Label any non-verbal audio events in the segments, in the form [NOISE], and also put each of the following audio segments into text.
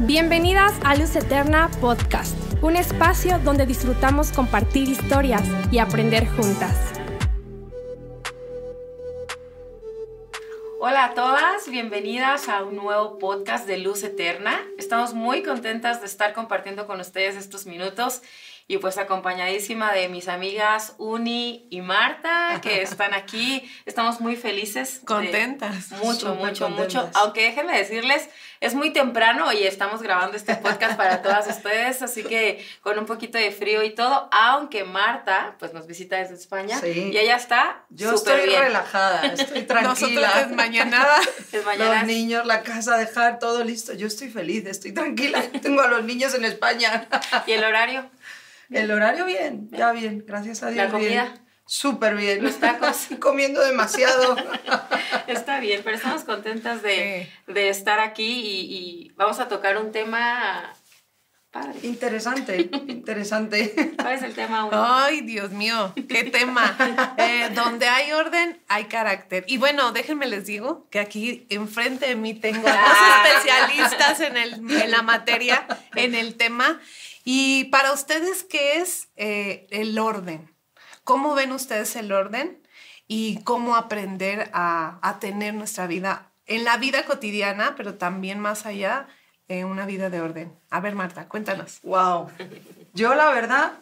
Bienvenidas a Luz Eterna Podcast, un espacio donde disfrutamos compartir historias y aprender juntas. Hola a todas, bienvenidas a un nuevo podcast de Luz Eterna. Estamos muy contentas de estar compartiendo con ustedes estos minutos y pues acompañadísima de mis amigas Uni y Marta que están aquí. Estamos muy felices. Contentas. Mucho, mucho, mucho. Aunque déjenme decirles, es muy temprano y estamos grabando este podcast para todas ustedes, así que con un poquito de frío y todo, aunque Marta pues nos visita desde España y ella está Yo estoy relajada, estoy [LAUGHS] tranquila. es mañana. [LAUGHS] Los niños, la casa, dejar todo listo. Yo estoy feliz, estoy tranquila. Tengo a los niños en España. ¿Y el horario? El horario bien, ya bien, gracias a Dios. La comida. Súper bien. Los tacos. [LAUGHS] Comiendo demasiado. [LAUGHS] Está bien, pero estamos contentas de, estar aquí y, vamos a tocar un tema padre. Interesante, interesante. ¿Cuál es el tema? Ay, Dios mío, qué tema. Eh, donde hay orden, hay carácter. Y bueno, déjenme les digo que aquí enfrente de mí tengo dos ah. especialistas en, el, en la materia, en el tema. Y para ustedes, ¿qué es eh, el orden? ¿Cómo ven ustedes el orden? Y cómo aprender a, tener nuestra vida en la vida cotidiana, pero también más allá, en una vida de orden. A ver, Marta, cuéntanos. Wow. Yo la verdad,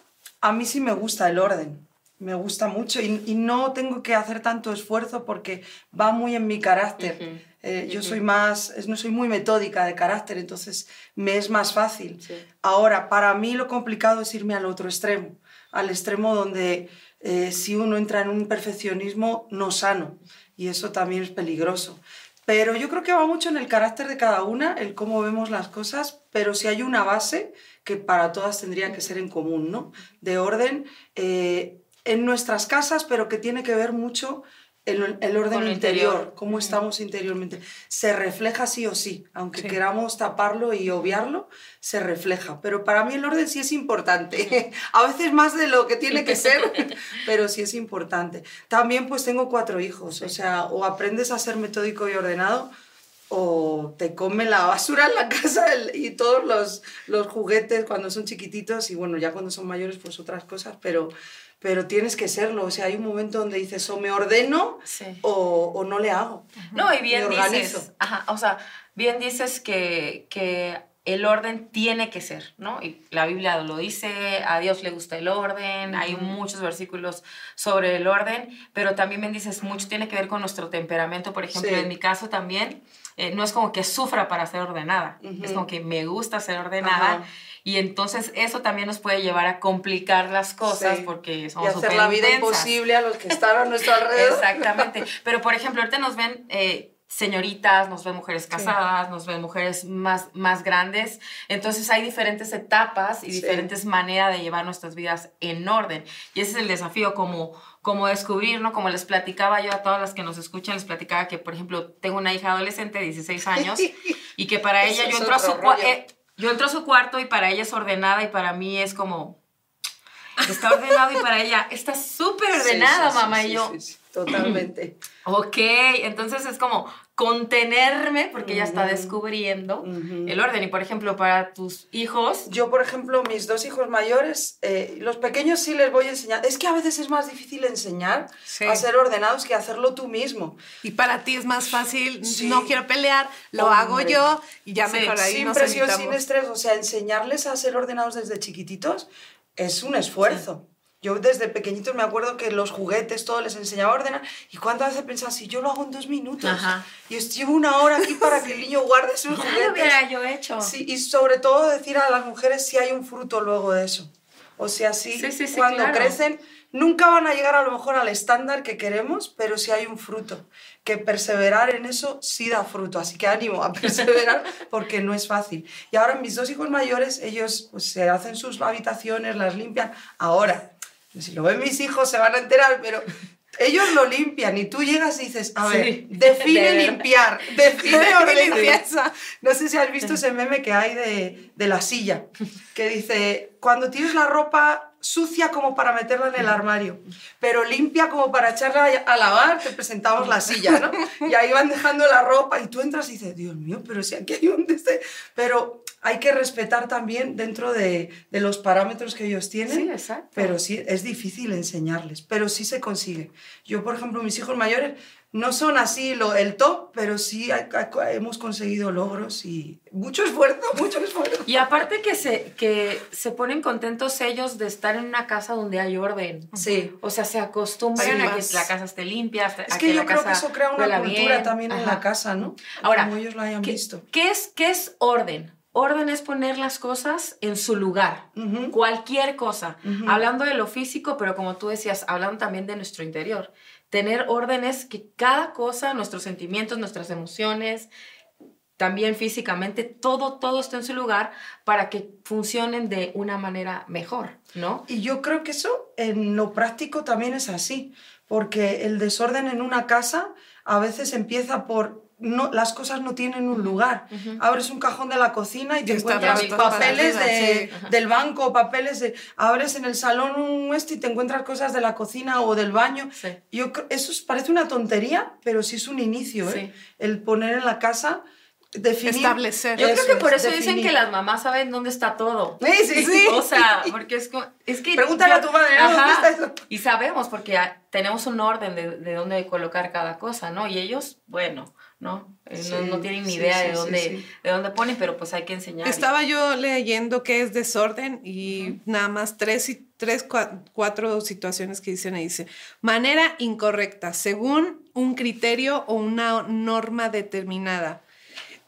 a mí sí me gusta el orden. Me gusta mucho y, no tengo que hacer tanto esfuerzo porque va muy en mi carácter. Eh, yo soy más, no soy muy metódica de carácter, entonces me es más fácil. Ahora, para mí lo complicado es irme al otro extremo, al extremo donde eh, si uno entra en un perfeccionismo no sano, y eso también es peligroso. Pero yo creo que va mucho en el carácter de cada una, el cómo vemos las cosas, pero si hay una base que para todas tendría que ser en común, ¿no? De orden eh, en nuestras casas, pero que tiene que ver mucho el, orden interior, cómo estamos interiormente. Se refleja sí o sí, aunque queramos taparlo y obviarlo, se refleja. Pero para mí el orden sí es importante, [LAUGHS] a veces más de lo que tiene que [LAUGHS] ser, pero sí es importante. También pues tengo cuatro hijos, o sea, o aprendes a ser metódico y ordenado, o te come la basura en la casa y todos los, los juguetes cuando son chiquititos y bueno, ya cuando son mayores pues otras cosas, pero pero tienes que serlo. O sea, hay un momento donde dices o me ordeno o, o, no le hago. No, y bien dices, ajá, o sea, bien dices que, que el orden tiene que ser, ¿no? Y la Biblia lo dice, a Dios le gusta el orden, hay muchos versículos sobre el orden, pero también bien dices, mucho tiene que ver con nuestro temperamento, por ejemplo, en mi caso también, eh, no es como que sufra para ser ordenada, es como que me gusta ser ordenada. Y entonces eso también nos puede llevar a complicar las cosas porque somos Y hacer la vida imposible a los que están a nuestro [LAUGHS] alrededor. Exactamente. Pero, por ejemplo, ahorita nos ven... Eh, señoritas, nos ven mujeres casadas, nos ven mujeres más, más grandes. Entonces hay diferentes etapas y diferentes maneras de llevar nuestras vidas en orden. Y ese es el desafío, como, como descubrir, ¿no? Como les platicaba yo a todas las que nos escuchan, les platicaba que, por ejemplo, tengo una hija adolescente de 16 años [LAUGHS] y que para ella yo entro a su... Yo entro a su cuarto y para ella es ordenada y para mí es como, está ordenado y para ella está súper ordenada, mamá y yo. Totalmente. [CLEARS THROAT] Ok, entonces es como, contenerme porque ya está descubriendo el orden. Y por ejemplo, para tus hijos... Yo, por ejemplo, mis dos hijos mayores, eh, los pequeños sí les voy a enseñar. Es que a veces es más difícil enseñar a ser ordenados que hacerlo tú mismo. Y para ti es más fácil, no quiero pelear, lo hago yo y ya mejor ahí Sin presión, sin estrés. O sea, enseñarles a ser ordenados desde chiquititos es un esfuerzo. Yo desde pequeñitos me acuerdo que los juguetes, todo les enseñaba a ordenar. ¿Y cuántas veces pensaba, si yo lo hago en dos minutos? Y llevo una hora aquí para que el niño guarde sus juguetes. lo hubiera yo hecho. Sí, y sobre todo decir a las mujeres si hay un fruto luego de eso. O sea, sí, cuando crecen, nunca van a llegar a lo mejor al estándar que queremos, pero si hay un fruto. Que perseverar en eso sí da fruto. Así que ánimo a [LAUGHS] perseverar porque no es fácil. Y ahora mis dos hijos mayores, ellos pues, se hacen sus habitaciones, las limpian. Ahora, si lo ven mis hijos se van a enterar, pero ellos lo limpian y tú llegas y dices, a ver, define [LAUGHS] limpiar, define [LAUGHS] limpieza. No sé si has visto ese meme que hay de, de, la silla, que dice, cuando tienes la ropa sucia como para meterla en el armario, pero limpia como para echarla a lavar, te presentamos la silla, ¿no? Y ahí van dejando la ropa y tú entras y dices, Dios mío, pero si aquí hay un... Pero hay que respetar también dentro de, de los parámetros que ellos tienen. Sí, exacto. Pero sí, es difícil enseñarles, pero sí se consigue. Yo, por ejemplo, mis hijos mayores no son así lo, el top, pero sí hemos conseguido logros y mucho esfuerzo, [LAUGHS] mucho esfuerzo. Y aparte que se, que se ponen contentos ellos de estar en una casa donde hay orden. Sí. O sea, se acostumbran a que la casa esté limpia. Es que, yo creo que eso crea una cultura también en la casa, ¿no? Ahora, Como ellos lo hayan visto. ¿qué es, ¿Qué es orden? Orden es poner las cosas en su lugar, cualquier cosa, hablando de lo físico, pero como tú decías, hablando también de nuestro interior. Tener orden es que cada cosa, nuestros sentimientos, nuestras emociones, también físicamente, todo, todo está en su lugar para que funcionen de una manera mejor, ¿no? Y yo creo que eso en lo práctico también es así, porque el desorden en una casa a veces empieza por no, las cosas no tienen un lugar. Abres un cajón de la cocina y te encuentras papeles del banco, papeles de... Abres en el salón un este y te encuentras cosas de la cocina o del baño. Yo, eso parece una tontería, pero sí es un inicio, ¿eh? El poner en la casa... Definir. Establecer. Yo creo que por eso dicen que las mamás saben dónde está todo. Sí, sí, [LAUGHS] sí. O sea, porque es, es que... Pregúntale a tu madre, ¿dónde está eso? Y sabemos, porque tenemos un orden de, de dónde colocar cada cosa, ¿no? Y ellos, bueno, ¿no? Eh, no, tienen ni idea de, dónde, de dónde ponen, pero pues hay que enseñar. Estaba yo leyendo qué es desorden y nada más tres, tres, cuatro situaciones que dicen ahí. Dice, manera incorrecta, según un criterio o una norma determinada.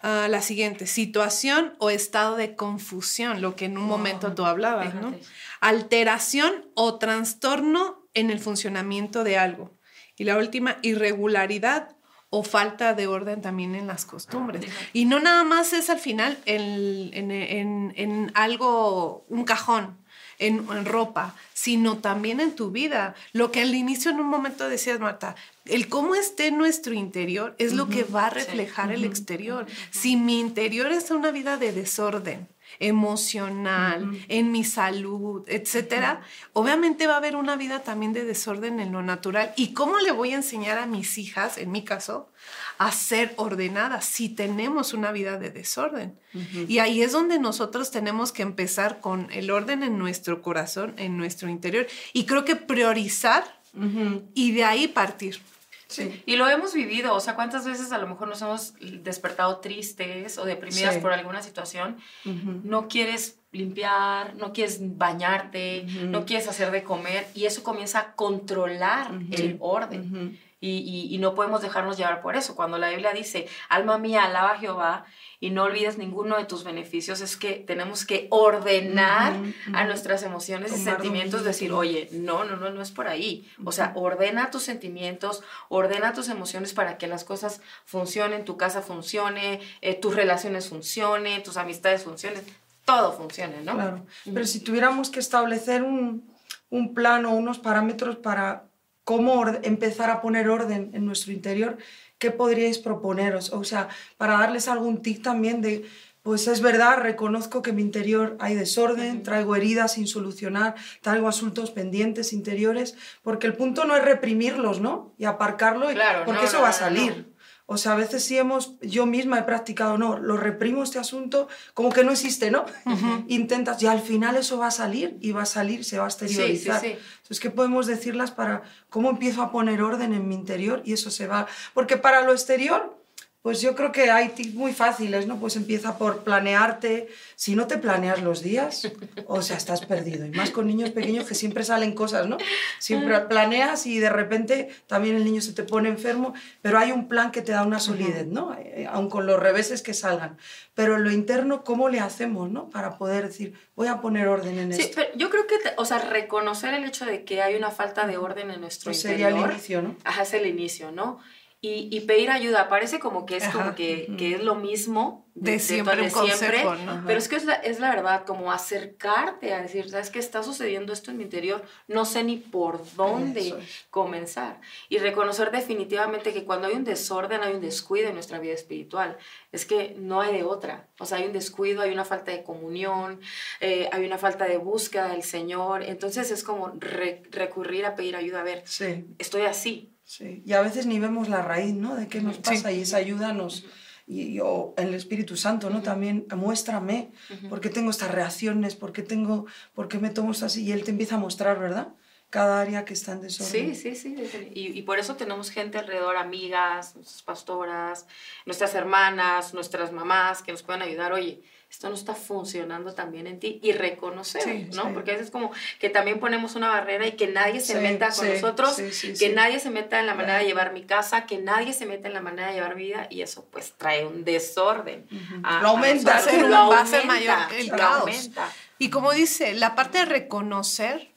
Ah, la siguiente, situación o estado de confusión, lo que en un momento tú hablabas, ¿no? Alteración o trastorno en el funcionamiento de algo. Y la última, irregularidad o falta de orden también en las costumbres. Y no nada más es al final en, en, algo, un cajón, en, ropa, sino también en tu vida. Lo que al inicio en un momento decías, Marta, el cómo esté nuestro interior es lo que va a reflejar el exterior. Si mi interior es una vida de desorden, emocional, en mi salud, etcétera, obviamente va a haber una vida también de desorden en lo natural. ¿Y cómo le voy a enseñar a mis hijas, en mi caso, a ser ordenadas si tenemos una vida de desorden? Y ahí es donde nosotros tenemos que empezar con el orden en nuestro corazón, en nuestro interior. Y creo que priorizar y de ahí partir. Y lo hemos vivido, o sea, cuántas veces a lo mejor nos hemos despertado tristes o deprimidas por alguna situación, no quieres limpiar, no quieres bañarte, no quieres hacer de comer y eso comienza a controlar el orden. Y, y, no podemos dejarnos llevar por eso. Cuando la Biblia dice, alma mía, alaba a Jehová y no olvides ninguno de tus beneficios, es que tenemos que ordenar a nuestras emociones y sentimientos, decir, oye, no, no, no, no es por ahí. O sea, ordena tus sentimientos, ordena tus emociones para que las cosas funcionen, tu casa funcione, eh, tus relaciones funcionen, tus amistades funcionen, todo funcione, ¿no? Claro, pero si tuviéramos que establecer un, un plan o unos parámetros para cómo empezar a poner orden en nuestro interior, ¿qué podríais proponeros? O sea, para darles algún tip también de, pues es verdad, reconozco que en mi interior hay desorden, traigo heridas sin solucionar, traigo asuntos pendientes interiores, porque el punto no es reprimirlos, ¿no? Y aparcarlo, porque eso va a salir. O sea, a veces sí hemos, yo misma he practicado, no, lo reprimo este asunto, como que no existe, ¿no? [LAUGHS] Intentas, y al final eso va a salir y va a salir, se va a exteriorizar. Sí, sí, sí. Entonces, ¿qué podemos decirlas para cómo empiezo a poner orden en mi interior y eso se va? Porque para lo exterior, pues yo creo que hay tips muy fáciles, ¿no? Pues empieza por planearte. Si no te planeas los días, o sea, estás perdido. Y más con niños pequeños que siempre salen cosas, ¿no? Siempre planeas y de repente también el niño se te pone enfermo, pero hay un plan que te da una solidez, ¿no? Eh, aun con los reveses que salgan. Pero en lo interno, ¿cómo le hacemos, ¿no? Para poder decir, voy a poner orden en esto. Sí, pero yo creo que, o sea, reconocer el hecho de que hay una falta de orden en nuestro pues interior. Sería el inicio, ¿no? Ajá, es el inicio, ¿no? Y, pedir ayuda. Parece como que es como que, que, es lo mismo de, siempre, siempre pero es que es la, es la, verdad, como acercarte a decir, ¿sabes qué está sucediendo esto en mi interior? No sé ni por dónde comenzar. Y reconocer definitivamente que cuando hay un desorden, hay un descuido en nuestra vida espiritual. Es que no hay de otra. O sea, hay un descuido, hay una falta de comunión, eh, hay una falta de búsqueda del Señor. Entonces es como recurrir a pedir ayuda. A ver, estoy así, Sí, y a veces ni vemos la raíz, ¿no? De qué nos pasa y esa ayuda nos, y yo, el Espíritu Santo, ¿no? También muéstrame por qué tengo estas reacciones, por qué, tengo, por qué me tomo esto así, y Él te empieza a mostrar, ¿verdad? Cada área que está en desorden. Sí, sí, sí. Y, y por eso tenemos gente alrededor, amigas, nuestras pastoras, nuestras hermanas, nuestras mamás, que nos pueden ayudar. Oye, esto no está funcionando también en ti y reconocer, ¿no? Porque a veces como que también ponemos una barrera y que nadie se meta con nosotros, que nadie se meta en la manera de llevar mi casa, que nadie se meta en la manera de llevar mi vida y eso pues trae un desorden. lo aumenta, lo va a ser mayor el caos. Y como dice, la parte de reconocer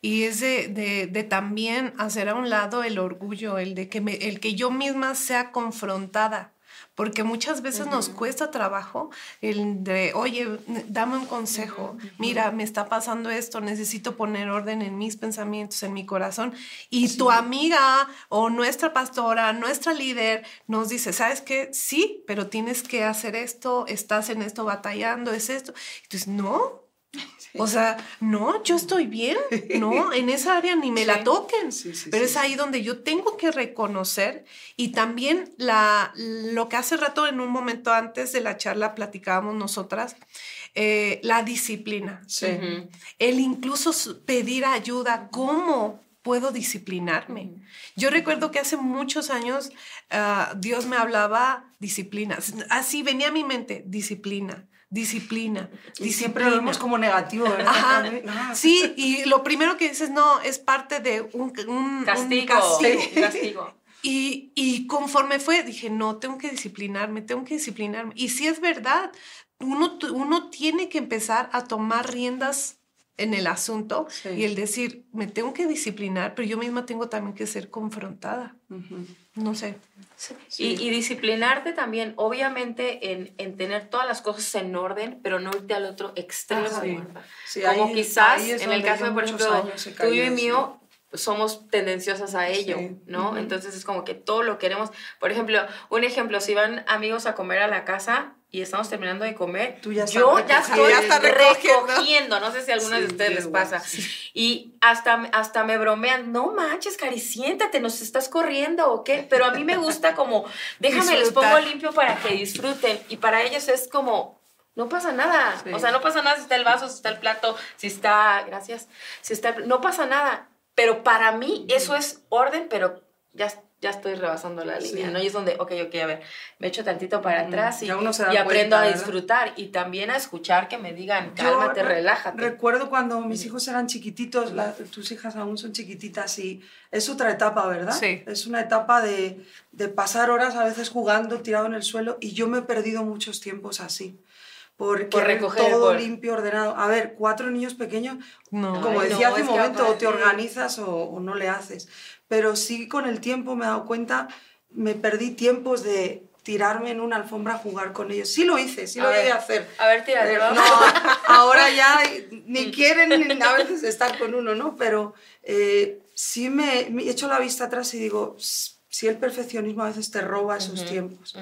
y es de, de, de, también hacer a un lado el orgullo, el de que, me, el que yo misma sea confrontada porque muchas veces nos cuesta trabajo el de, oye, dame un consejo, mira, me está pasando esto, necesito poner orden en mis pensamientos, en mi corazón. Y tu amiga o nuestra pastora, nuestra líder nos dice, ¿sabes qué? Sí, pero tienes que hacer esto, estás en esto batallando, es esto. Entonces, no, o sea, no, yo estoy bien, no, [LAUGHS] en esa área ni me la toquen, pero es ahí donde yo tengo que reconocer y también la, lo que hace rato en un momento antes de la charla platicábamos nosotras, eh, la disciplina, el incluso pedir ayuda, ¿cómo? puedo disciplinarme. Yo recuerdo que hace muchos años ah, Dios me hablaba disciplina. Así venía a mi mente, disciplina disciplina. Y siempre lo vemos como negativo, ¿verdad? Ah. Sí, y lo primero que dices, no, es parte de un, castigo. castigo. [LAUGHS] Y, y, conforme fue, dije, no, tengo que disciplinarme, tengo que disciplinarme. Y si es verdad, uno, uno tiene que empezar a tomar riendas en el asunto y el decir, me tengo que disciplinar, pero yo misma tengo también que ser confrontada. No sé. Y, disciplinarte también, obviamente, en, en, tener todas las cosas en orden, pero no irte al otro extremo. Como quizás, en el caso de, por ejemplo, tuyo y mío, somos tendenciosas a ello, ¿no? Entonces es como que todo lo queremos. Por ejemplo, un ejemplo, si van amigos a comer a la casa, y estamos terminando de comer, Tú ya yo ya estoy recogiendo. No sé si a alguna de ustedes les pasa. Y hasta, hasta me bromean, no manches, Cari, siéntate, nos estás corriendo o qué. Pero a mí me gusta como, [LAUGHS] déjame, les pongo limpio para que disfruten. Y para ellos es como, no pasa nada. O sea, no pasa nada si está el vaso, si está el plato, si está, gracias, si está, no pasa nada. Pero para mí eso es orden, pero ya ya estoy rebasando la línea, ¿no? Y es donde, ok, ok, a ver, me echo tantito para atrás y, y aprendo a disfrutar y también a escuchar que me digan, cálmate, relájate. Recuerdo cuando mis hijos eran chiquititos, tus hijas aún son chiquititas y es otra etapa, ¿verdad? Sí. Es una etapa de, de pasar horas a veces jugando, tirado en el suelo y yo me he perdido muchos tiempos así porque por recoger, todo limpio, ordenado. A ver, cuatro niños pequeños, como decía hace un momento, o te organizas o, o, no le haces pero sí con el tiempo me he dado cuenta, me perdí tiempos de tirarme en una alfombra a jugar con ellos. Sí lo hice, sí lo voy a hacer. A ver, tírate, No, ahora ya [LAUGHS] ni quieren ni a veces estar con uno, ¿no? Pero eh, sí me, me, he hecho la vista atrás y digo, si el perfeccionismo a veces te roba esos tiempos.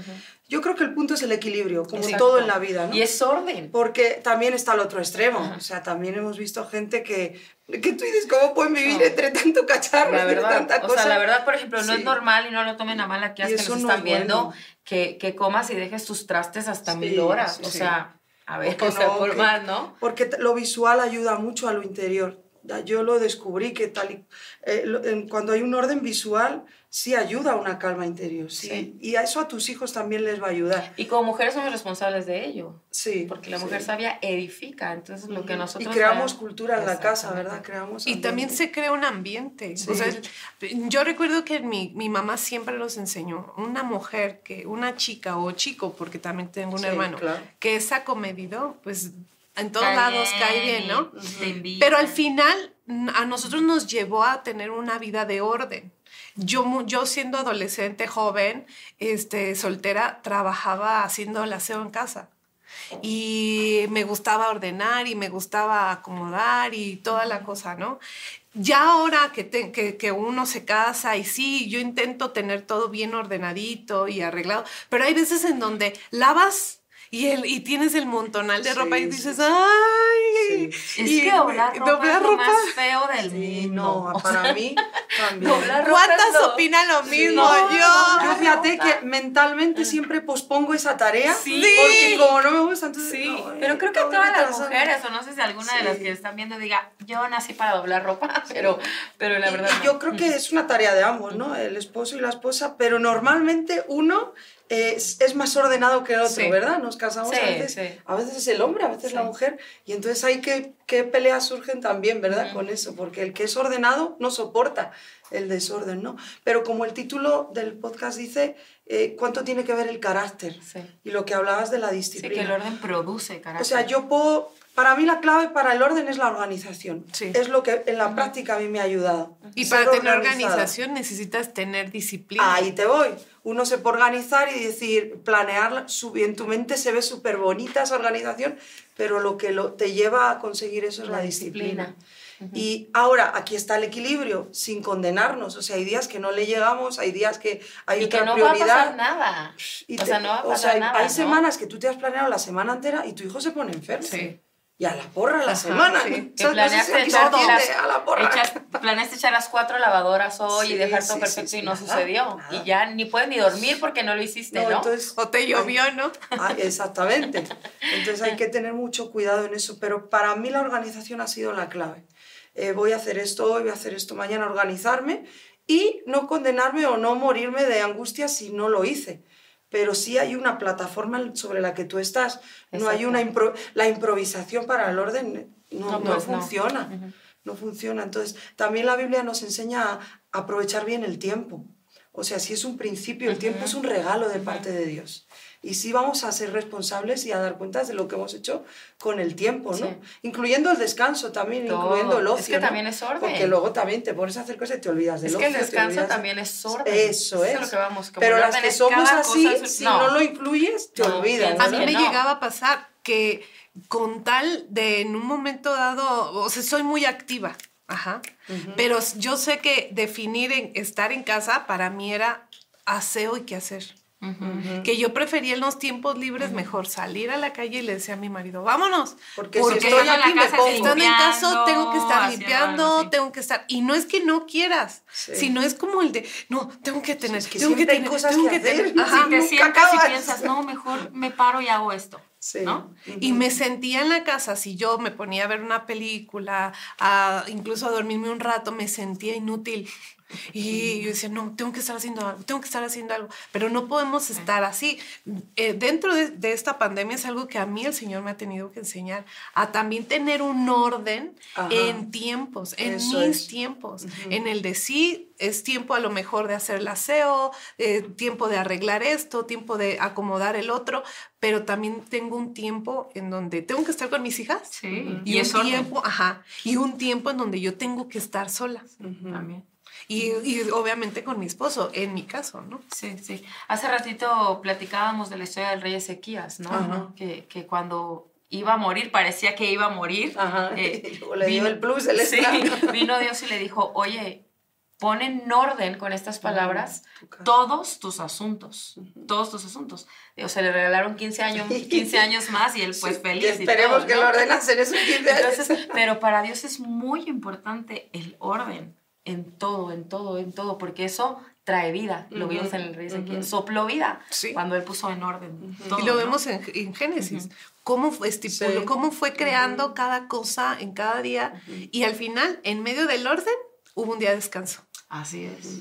Yo creo que el punto es el equilibrio, como todo en la vida, ¿no? Y es orden. Porque también está el otro extremo. O sea, también hemos visto gente que, que tú dices, ¿cómo pueden vivir entre tanto cacharro, la verdad, tanta cosa? O sea, la verdad, por ejemplo, no es normal y no lo tomen a mal aquí hasta que nos están viendo, que, que, comas y dejes tus trastes hasta mil horas. o sea, a ver, o [LAUGHS] sea, por más, ¿no? Porque lo visual ayuda mucho a lo interior. Yo lo descubrí que tal y, eh, cuando hay un orden visual sí ayuda a una calma interior, sí. Y a eso a tus hijos también les va a ayudar. Y como mujeres somos responsables de ello. Sí. Porque la mujer sabia edifica, entonces lo que nosotros... Y creamos cultura en la casa, ¿verdad? Creamos y también se crea un ambiente. O sea, yo recuerdo que mi, mi, mamá siempre los enseñó, una mujer, que una chica o chico, porque también tengo un hermano, que es acomedido, pues en todos lados cae bien, ¿no? Pero al final a nosotros nos llevó a tener una vida de orden. Yo, yo siendo adolescente, joven, este, soltera, trabajaba haciendo el aseo en casa. Y me gustaba ordenar y me gustaba acomodar y toda la cosa, ¿no? Ya ahora que, que, que, uno se casa y sí, yo intento tener todo bien ordenadito y arreglado, pero hay veces en donde lavas y, el, y tienes el montonal de Sí, ropa y dices, sí. ¡ay! Sí. Es Y- que doblar ropa doblar es lo ropa. más feo del Sí, mundo. no, para [LAUGHS] mí también. Doblar ropa ¿Cuántas lo- opinan lo mismo? no, yo. Yo fíjate que mentalmente siempre pospongo esa tarea Sí. porque como no me gusta, entonces... Sí, no, pero eh, creo que todas las mujeres, o no sé si alguna de las que están viendo diga, yo nací para doblar ropa, [LAUGHS] pero, pero la verdad y no. yo creo que es una tarea de ambos, ¿no? El esposo y la esposa, pero normalmente uno es, es más ordenado que el otro, Sí. ¿verdad? Nos casamos Sí, a veces, sí. a veces es el hombre, a veces la mujer, y entonces hay que, qué peleas surgen también, ¿verdad? Con eso, porque el que es ordenado no soporta el desorden, ¿no? Pero como el título del podcast dice, eh, ¿cuánto tiene que ver el carácter? Sí. Y lo que hablabas de la Sí, disciplina. que el orden produce carácter. O sea, yo puedo, para mí la clave para el orden es la organización. Sí. Es lo que en la práctica a mí me ha ayudado. Y para tener organizada. organización necesitas tener disciplina. Ahí te voy. Uno se puede organizar y decir, planearla, su- en tu mente se ve súper bonita esa organización, pero lo que lo, te lleva a conseguir eso es la, La disciplina. Disciplina. Y ahora, aquí está el equilibrio, sin condenarnos. O sea, hay días que no le llegamos, hay días que hay y que otra no va a prioridad. pasar nada. Y o sea, no va a o pasar sea, hay- nada. hay ¿no? semanas que tú te has planeado la semana entera y tu hijo se pone enfermo. Sí. Y a la porra la Ajá, semana. sí. [LAUGHS] ¿sabes? Que No sé si planeaste echar las- a la porra. echas- planeaste echar las cuatro lavadoras hoy Sí, y dejar todo sí, perfecto sí, y no nada, sucedió. nada. Y ya ni puedes ni dormir porque no lo hiciste, ¿no? No, entonces, O te llovió, ¿no? Ah, exactamente. [LAUGHS] Entonces hay que tener mucho cuidado en eso. Pero para mí la organización ha sido la clave. Eh, voy a hacer esto hoy, voy a hacer esto mañana, organizarme y no condenarme o no morirme de angustia si no lo hice. Pero sí hay una plataforma sobre la que tú estás. No hay una impro- la improvisación para el orden. No, No, no pues no. funciona. No funciona. Entonces, también la Biblia nos enseña a aprovechar bien el tiempo. O sea, si es un principio, el tiempo es un regalo de parte de Dios. Y sí vamos a ser responsables y a dar cuentas de lo que hemos hecho con el tiempo, ¿no? Sí. Incluyendo el descanso también, Todo. incluyendo el Es ocio. que ¿no? también es orden. Porque luego también te pones a hacer cosas y te olvidas del Es ocio. que el descanso olvidas también es orden. Eso es. lo que vamos, como Pero las que es somos así, es- si no. no. lo incluyes, te No, olvidas. A mí me no. llegaba a pasar que con tal de en un momento dado, o sea, soy muy activa, ajá, pero yo sé que definir en estar en casa para mí era aseo y qué hacer. Que yo prefería en los tiempos libres mejor salir a la calle y le decía a mi marido, vámonos. Porque si estoy estando en la aquí me pongo. Estando en casa tengo que estar limpiando, algo, sí. tengo que estar. Y no es que no quieras, Sí. sino es como el de, no, tengo que tener, es que tengo que tener, cosas tengo que que hacer. tener. Sí, Ajá. Si te sientas y piensas, no, mejor me paro y hago esto. Sí. ¿no? Y me sentía en la casa, si yo me ponía a ver una película, a, incluso a dormirme un rato, me sentía inútil. Y yo decía, no, tengo que estar haciendo algo, tengo que estar haciendo algo. Pero no podemos estar así. Eh, dentro de, de esta pandemia es algo que a mí el Señor me ha tenido que enseñar, a también tener un orden Ajá. en tiempos, en Eso mis es. tiempos. En el de sí, es tiempo a lo mejor de hacer el aseo, eh, tiempo de arreglar esto, tiempo de acomodar el otro, pero también tengo un tiempo en donde tengo que estar con mis hijas. Sí, Y, y es un orden. tiempo, ajá, y un tiempo en donde yo tengo que estar sola. También. Y, y obviamente con mi esposo, en mi caso, ¿no? Sí, sí. Hace ratito platicábamos de la historia del rey Ezequías, ¿no? Ajá. Que, que cuando iba a morir, parecía que iba a morir. Ajá, eh, [LAUGHS] le dio el plus, el sí, [LAUGHS] vino Dios y le dijo, oye, pon en orden con estas palabras todos tus asuntos, todos tus asuntos. O sea, le regalaron 15 años, 15 años más y él pues Sí, feliz. que y esperemos todo, que ¿no? lo ordenas en esos 15 años. Entonces, pero para Dios es muy importante el orden en todo, en todo, en todo, porque eso trae vida. Lo Ujú, vimos en el rey Ezequiel. ujú. Sopló vida Sí. cuando él puso en orden. todo, y lo ¿no? vemos en, en Génesis. Cómo fue, estipuló, Sí. cómo fue creando cada cosa en cada día. Y al final, en medio del orden, hubo un día de descanso. Así es.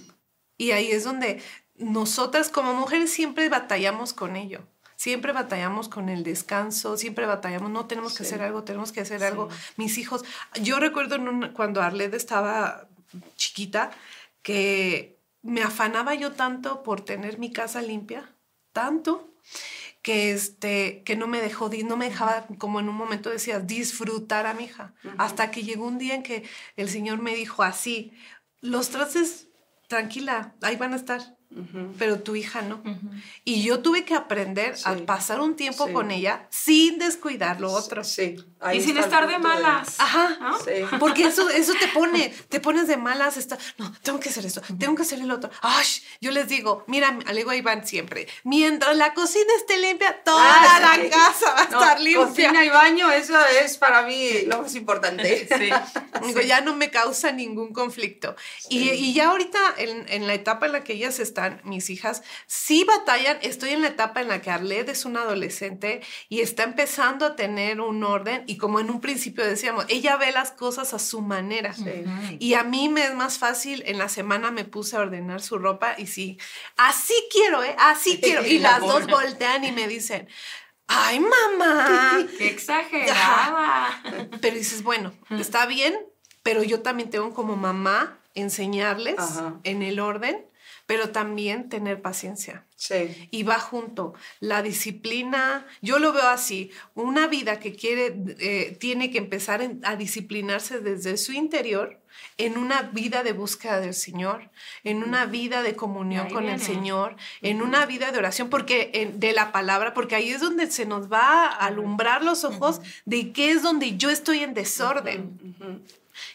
Y ahí es donde nosotras como mujeres siempre batallamos con ello. Siempre batallamos con el descanso, siempre batallamos, no tenemos que Sí. hacer algo, tenemos que hacer algo. Mis hijos, yo recuerdo en un- cuando Arlette estaba chiquita, que me afanaba yo tanto por tener mi casa limpia, tanto, que, este, que no me dejó, no me dejaba, como en un momento decías, disfrutar a mi hija. Hasta que llegó un día en que el Señor me dijo así, los trastes, tranquila, ahí van a estar. Pero tu hija no. Y yo tuve que aprender a Sí. pasar un tiempo Sí. con ella sin descuidar lo otro. Sí. ahí Y sin está estar de malas. Ajá. ¿no? Sí. Porque eso, eso te pone, [LAUGHS] te pones de malas, está, no, tengo que hacer esto, tengo que hacer el otro. Ay, yo les digo, mira, le digo a Iván siempre, mientras la cocina esté limpia, toda Ah, la sí. casa va a No, estar limpia. Cocina y baño, eso es para mí lo más importante. [LAUGHS] Sí. [LAUGHS] Digo, ya no me causa ningún conflicto. Y, y ya ahorita, en, en la etapa en la que ellas están, mis hijas, sí batallan. Estoy en la etapa en la que Arlette es una adolescente y está empezando a tener un orden. Y como en un principio decíamos, ella ve las cosas a su manera. Sí. Y a mí me es más fácil, en la semana me puse a ordenar su ropa y sí, así quiero, ¿eh? Así quiero. Y las dos voltean y me dicen, ay, mamá. [LAUGHS] Qué exagerada. Pero dices, bueno, está bien, pero yo también tengo como mamá enseñarles Ajá. en el orden, pero también tener paciencia. Sí. Y va junto la disciplina. Yo lo veo así. Una vida que quiere, eh, tiene que empezar en- a disciplinarse desde su interior en una vida de búsqueda del Señor, en una vida de comunión Ahí con el viene. Señor, en una vida de oración, porque en- de la palabra, porque ahí es donde se nos va a alumbrar los ojos de qué es donde yo estoy en desorden.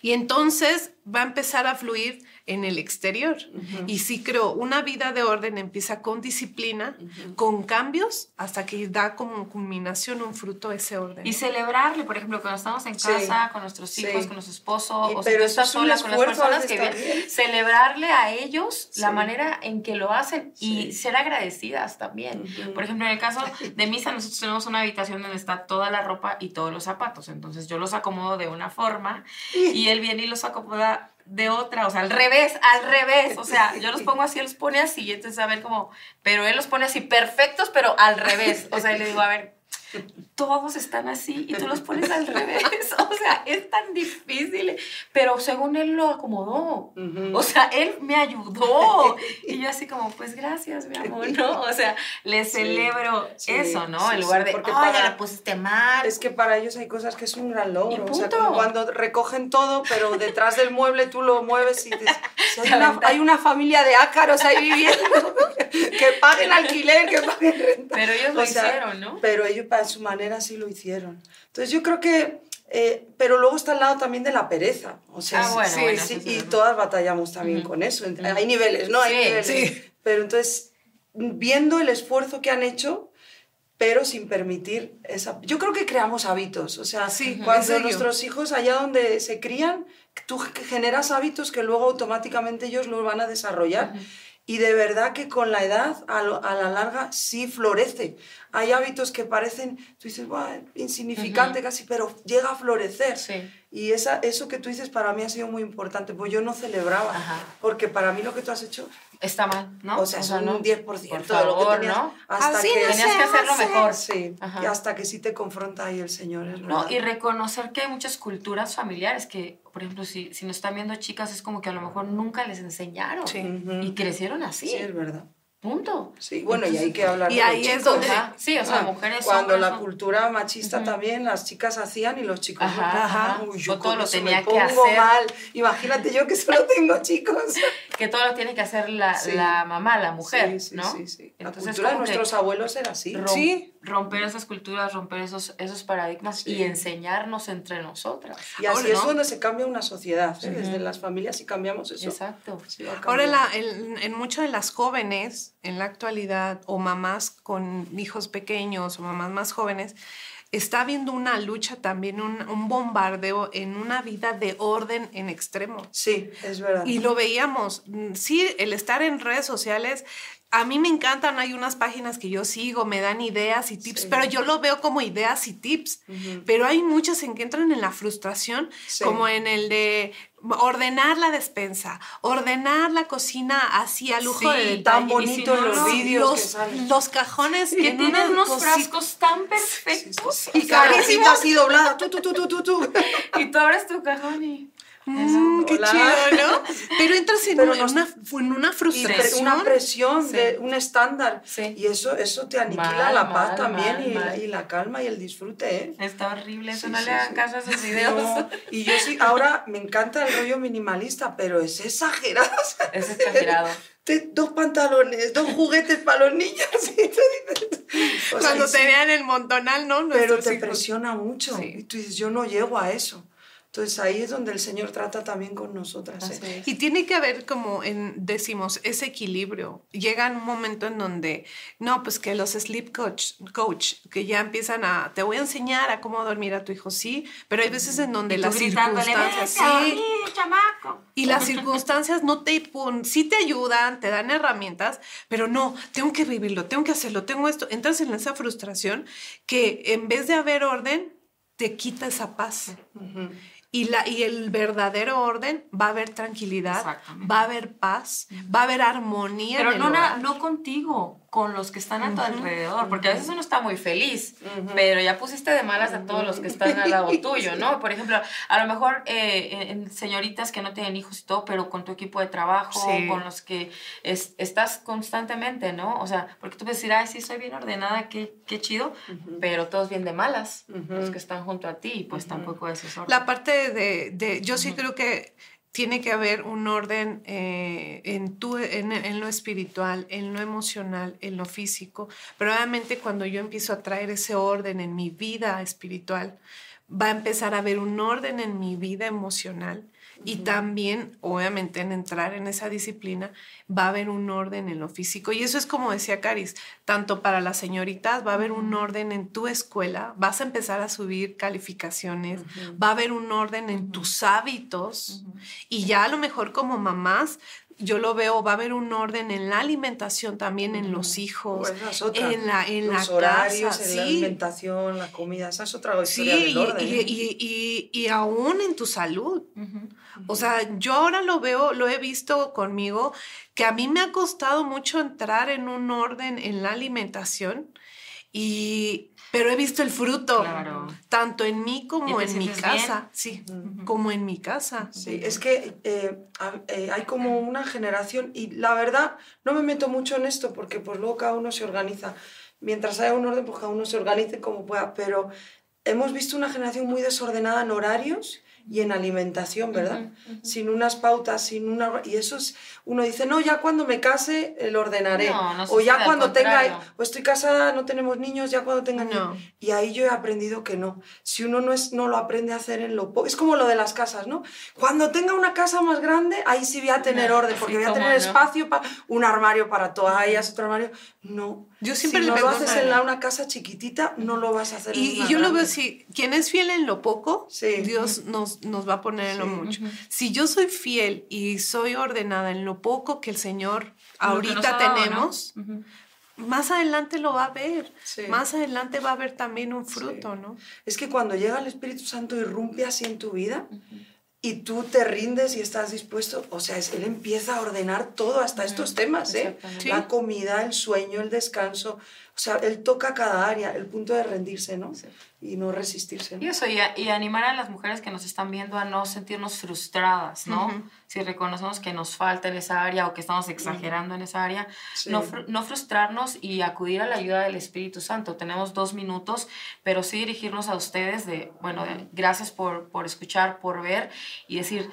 Y entonces va a empezar a fluir en el exterior. Y sí creo, una vida de orden empieza con disciplina, con cambios, hasta que da como culminación un fruto ese orden. Y celebrarle, por ejemplo, cuando estamos en casa, con nuestros hijos, Sí. con nuestro esposo, o si tú estás sola con las personas que vienen, celebrarle a ellos la manera en que lo hacen y ser agradecidas también. Por ejemplo, en el caso de Misa, nosotros tenemos una habitación donde está toda la ropa y todos los zapatos. Entonces yo los acomodo de una forma y él viene y los acomoda de otra, o sea, al revés, al revés, o sea, yo los pongo así, él los pone así, y entonces a ver como, pero él los pone así perfectos, pero al revés, o sea, le digo, a ver, todos están así y tú los pones al revés, [LAUGHS] o sea, es tan difícil, pero según él lo acomodó, o sea, él me ayudó, y yo así como, pues gracias, mi amor, ¿no? O sea, le celebro sí, eso, ¿no? sí, en lugar de, porque ya para- la pusiste mal. Es que para ellos hay cosas que es un gran logro. Y O sea, punto. como cuando recogen todo, pero detrás del mueble tú lo mueves y dices, si hay, una, hay una familia de ácaros ahí viviendo, [LAUGHS] que paguen alquiler, que paguen renta. Pero ellos lo O sea, hicieron, ¿no? Pero ellos para su manera sí lo hicieron. Entonces yo creo que, eh, pero luego está al lado también de la pereza. O sea, Ah, bueno, sí, bueno, sí, y todas batallamos también con eso. Hay niveles, ¿no? Hay niveles. Pero entonces, viendo el esfuerzo que han hecho, pero sin permitir esa... Yo creo que creamos hábitos, o sea, Sí, cuando nuestros hijos allá donde se crían, tú ge- generas hábitos que luego automáticamente ellos los van a desarrollar. Y de verdad que con la edad, a, lo- a la larga, sí florece. Hay hábitos que parecen, tú dices, "Buah, insignificante casi, pero llega a florecer. Sí. Y esa, eso que tú dices para mí ha sido muy importante, pues yo no celebraba, Ajá. porque para mí lo que tú has hecho Está mal, ¿no? o sea, es un no. 10% Por de lo que favor, tenías. ¿no? Hasta Así que, no Tenías que hacerlo hace. mejor. Sí, Ajá. y hasta que sí te confronta ahí el Señor, es No, verdad. y reconocer que hay muchas culturas familiares que, por ejemplo, si, si nos están viendo chicas, es como que a lo mejor nunca les enseñaron. Sí. Y crecieron así. Sí, es verdad. Punto. Sí, bueno, y hay que hablar Y de los ahí es donde- Ajá. Sí, o sea, Ah, mujeres Cuando hombres, la ¿no? cultura machista también, las chicas hacían y los chicos Ajá, no. ajá. Uy, Yo todo lo tenía me que pongo hacer. mal. Imagínate yo que solo tengo chicos. [LAUGHS] Que todo lo tiene que hacer la, Sí. la mamá, la mujer, sí, sí, ¿no? sí, sí. La Entonces, cultura de que nuestros abuelos era así. rom- Sí. romper esas culturas, romper esos, esos paradigmas Sí. y enseñarnos entre nosotras. Y así Ahora, es ¿no? donde se cambia una sociedad, ¿eh? desde las familias y cambiamos eso. Exacto. Ahora, la- en, en muchas de las jóvenes, en la actualidad, o mamás con hijos pequeños, o mamás más jóvenes, está habiendo una lucha también, un, un bombardeo en una vida de orden en extremo. Sí, es verdad. Y lo veíamos. Mm, Sí, el estar en redes sociales, a mí me encantan, hay unas páginas que yo sigo, me dan ideas y tips, Sí. pero yo lo veo como ideas y tips. Pero hay muchas en que entran en la frustración, Sí. como en el de ordenar la despensa, ordenar la cocina así a lujo Sí, de detalle. tan si bonito no, los vídeos los, que salen. los cajones que tienen unos frascos tan perfectos. Y o sea, carísimo [LAUGHS] así doblada, tú, tú, tú, tú, tú, tú. Y tú abres tu cajón y... Mm, qué chido, ¿no? [LAUGHS] Pero entras en, Pero una, nos- en una- en frustración. una presión, Sí. de un estándar. Sí. Y eso, eso te aniquila Mal, la paz mal, también mal, y, la- y la calma y el disfrute, ¿eh? Está horrible eso, Sí, no le hagan caso a esos videos. No, y yo sí, ahora me encanta el rollo minimalista, pero es exagerado. [LAUGHS] sea, Es exagerado. dos pantalones, dos juguetes para los niños. [LAUGHS] sea, Cuando y te vean el montonal, ¿no? pero Nuestros te hijos. presiona mucho. Y tú dices, yo no llego a eso. Entonces ahí es donde el Señor trata también con nosotras. ¿eh? Y tiene que haber como en, decimos, ese equilibrio. Llega un momento en donde, no, pues que los sleep coach, coach, que ya empiezan a, te voy a enseñar a cómo dormir a tu hijo, sí, pero hay veces en donde las circunstancias, "Vete a sí, chamaco. y las circunstancias no te pon, sí te ayudan, te dan herramientas, pero no, tengo que vivirlo, tengo que hacerlo, tengo esto. Entras en esa frustración que en vez de haber orden, te quita esa paz. Ujú. Y, la, y el verdadero orden va a haber tranquilidad, va a haber paz, va a haber armonía. Pero en el no, hogar. no contigo, con los que están a tu alrededor, porque a veces uno está muy feliz, pero ya pusiste de malas a todos los que están al lado [LAUGHS] tuyo, ¿no? Por ejemplo, a lo mejor eh, en- señoritas que no tienen hijos y todo, pero con tu equipo de trabajo, Sí. con los que es- estás constantemente, ¿no? O sea, porque tú puedes decir, ay, sí, soy bien ordenada, qué, qué chido, pero todos bien de malas, los que están junto a ti, pues tampoco es eso. La parte de, de- yo sí creo que tiene que haber un orden eh, en, tu, en, lo espiritual, en lo emocional, en lo físico, pero obviamente cuando yo empiezo a traer ese orden en mi vida espiritual, va a empezar a haber un orden en mi vida emocional y también, obviamente, en entrar en esa disciplina, va a haber un orden en lo físico. Y eso es como decía Caris, tanto para las señoritas, va a haber un orden en tu escuela, vas a empezar a subir calificaciones, va a haber un orden en tus hábitos y ya a lo mejor como mamás, yo lo veo, va a haber un orden en la alimentación también, en los hijos, O esa es otra. en la, en Los la horarios, casa. en la sí. alimentación, la comida, esa es otra Sí, historia y, del orden. y, ¿eh? y, y- y aún en tu salud. O sea, yo ahora lo veo, lo he visto conmigo, que a mí me ha costado mucho entrar en un orden en la alimentación, y, pero he visto el fruto, Claro. tanto en mí como ¿Y te en mi casa, sí, como en mi casa. Sí, es que eh, a- eh, hay como una generación y la verdad no me meto mucho en esto porque pues luego cada uno se organiza. Mientras haya un orden, pues cada uno se organice como pueda, pero hemos visto una generación muy desordenada en horarios y en alimentación, ¿verdad? Sin unas pautas, sin una... Y eso es... Uno dice, no, ya cuando me case eh, lo ordenaré. No, no o ya cuando tenga... O estoy casada, no tenemos niños, ya cuando tenga No. niños. Y ahí yo he aprendido que no. Si uno no, es, no lo aprende a hacer en lo poco... Es como lo de las casas, ¿no? Cuando tenga una casa más grande, ahí sí voy a tener orden, porque Sí, voy a tener espacio para un armario para toallas, otro armario. No. Yo siempre si le no lo haces en la- una casa chiquitita, no lo vas a hacer en Y, una y yo lo veo grande. así, quien es fiel en lo poco, Sí. Dios nos, nos va a poner en lo Sí. mucho. Si yo soy fiel y soy ordenada en lo poco que el Señor ahorita tenemos, más adelante lo va a ver. Sí. Más adelante va a haber también un fruto, ¿no? Es que cuando llega el Espíritu Santo irrumpe así en tu vida y tú te rindes y estás dispuesto, o sea, es, Él empieza a ordenar todo, hasta estos temas, ¿eh? Sí. La comida, el sueño, el descanso, o sea, Él toca cada área, el punto de rendirse, ¿no? Y no resistirse. ¿no? Y eso, y, a- y animar a las mujeres que nos están viendo a no sentirnos frustradas, ¿no? Si reconocemos que nos falta en esa área o que estamos exagerando en esa área, Sí. no, no frustrarnos y acudir a la ayuda del Espíritu Santo. Tenemos dos minutos, pero sí dirigirnos a ustedes de, bueno, de- gracias por, por escuchar, por ver y decir,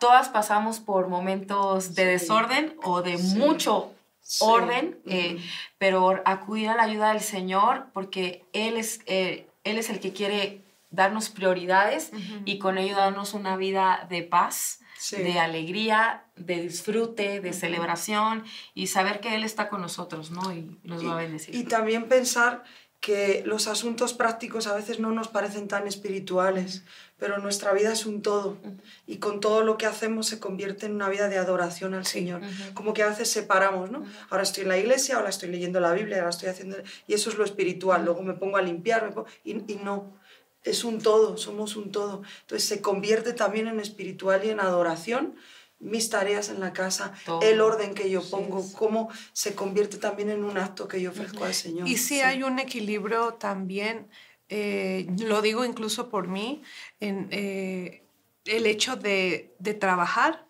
todas pasamos por momentos de desorden o de mucho Sí. orden, eh, pero acudir a la ayuda del Señor porque Él es, eh, Él es el que quiere darnos prioridades y con ello darnos una vida de paz, Sí. de alegría, de disfrute, de celebración y saber que Él está con nosotros, ¿no? Y nos va a bendecir. Y también pensar que los asuntos prácticos a veces no nos parecen tan espirituales, pero nuestra vida es un todo. Y con todo lo que hacemos se convierte en una vida de adoración al Señor. Como que a veces separamos, ¿no? Ahora estoy en la iglesia, ahora estoy leyendo la Biblia, ahora estoy haciendo... Y eso es lo espiritual. Luego me pongo a limpiar, me pongo- y, y no. Es un todo, somos un todo. Entonces se convierte también en espiritual y en adoración mis tareas en la casa, Todo. el orden que yo pongo, cómo se convierte también en un acto que yo ofrezco al Señor. Y sí, hay un equilibrio también, eh, lo digo incluso por mí, en, eh, el hecho de, de trabajar,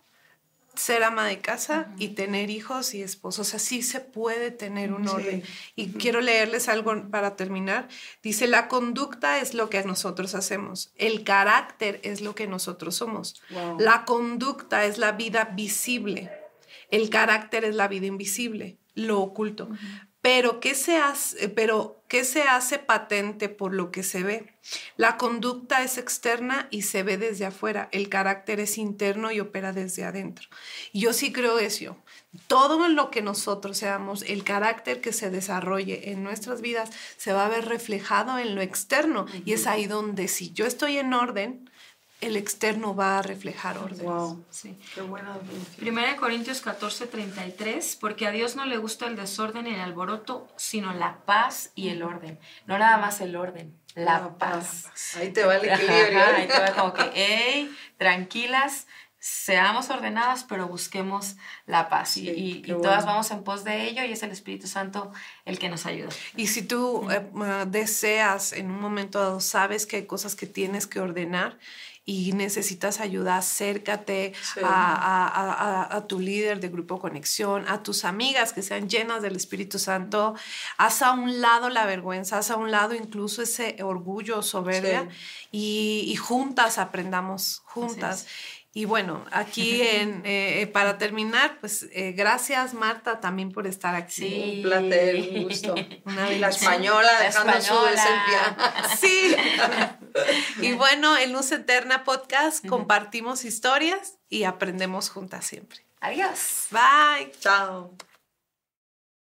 ser ama de casa y tener hijos y esposos. O sea, sí se puede tener un orden. Y quiero leerles algo para terminar. Dice, la conducta es lo que nosotros hacemos. El carácter es lo que nosotros somos. La conducta es la vida visible. El carácter es la vida invisible, lo oculto. Pero ¿qué, se hace, pero ¿qué se hace patente por lo que se ve? La conducta es externa y se ve desde afuera. El carácter es interno y opera desde adentro. Yo sí creo eso. Todo lo que nosotros seamos, el carácter que se desarrolle en nuestras vidas, se va a ver reflejado en lo externo. Y es ahí donde si yo estoy en orden, el externo va a reflejar orden. Wow. Sí. Qué buena. Primera de Corintios 14, 33, porque a Dios no le gusta el desorden y el alboroto, sino la paz y el orden. No nada más el orden, la, paz. Ahí te va el Ajá, equilibrio. ahí te va como que, hey, tranquilas, seamos ordenadas, pero busquemos la paz. Y- Sí, y, todas bueno. vamos en pos de ello y es el Espíritu Santo el que nos ayuda. Y si tú eh, deseas en un momento dado, sabes que hay cosas que tienes que ordenar y necesitas ayuda, acércate Sí. a, a- a- a- a tu líder de grupo conexión, a tus amigas que sean llenas del Espíritu Santo. Haz a un lado la vergüenza, haz a un lado incluso ese orgullo, soberbia y, y juntas aprendamos, juntas. Y bueno, aquí en, eh, para terminar, pues eh, gracias Marta también por estar aquí. Sí. Un placer, un gusto. Una y la española La dejando española. su. Sí. [LAUGHS] y bueno, en Luz Eterna Podcast compartimos historias y aprendemos juntas siempre. Adiós. Bye. Chao.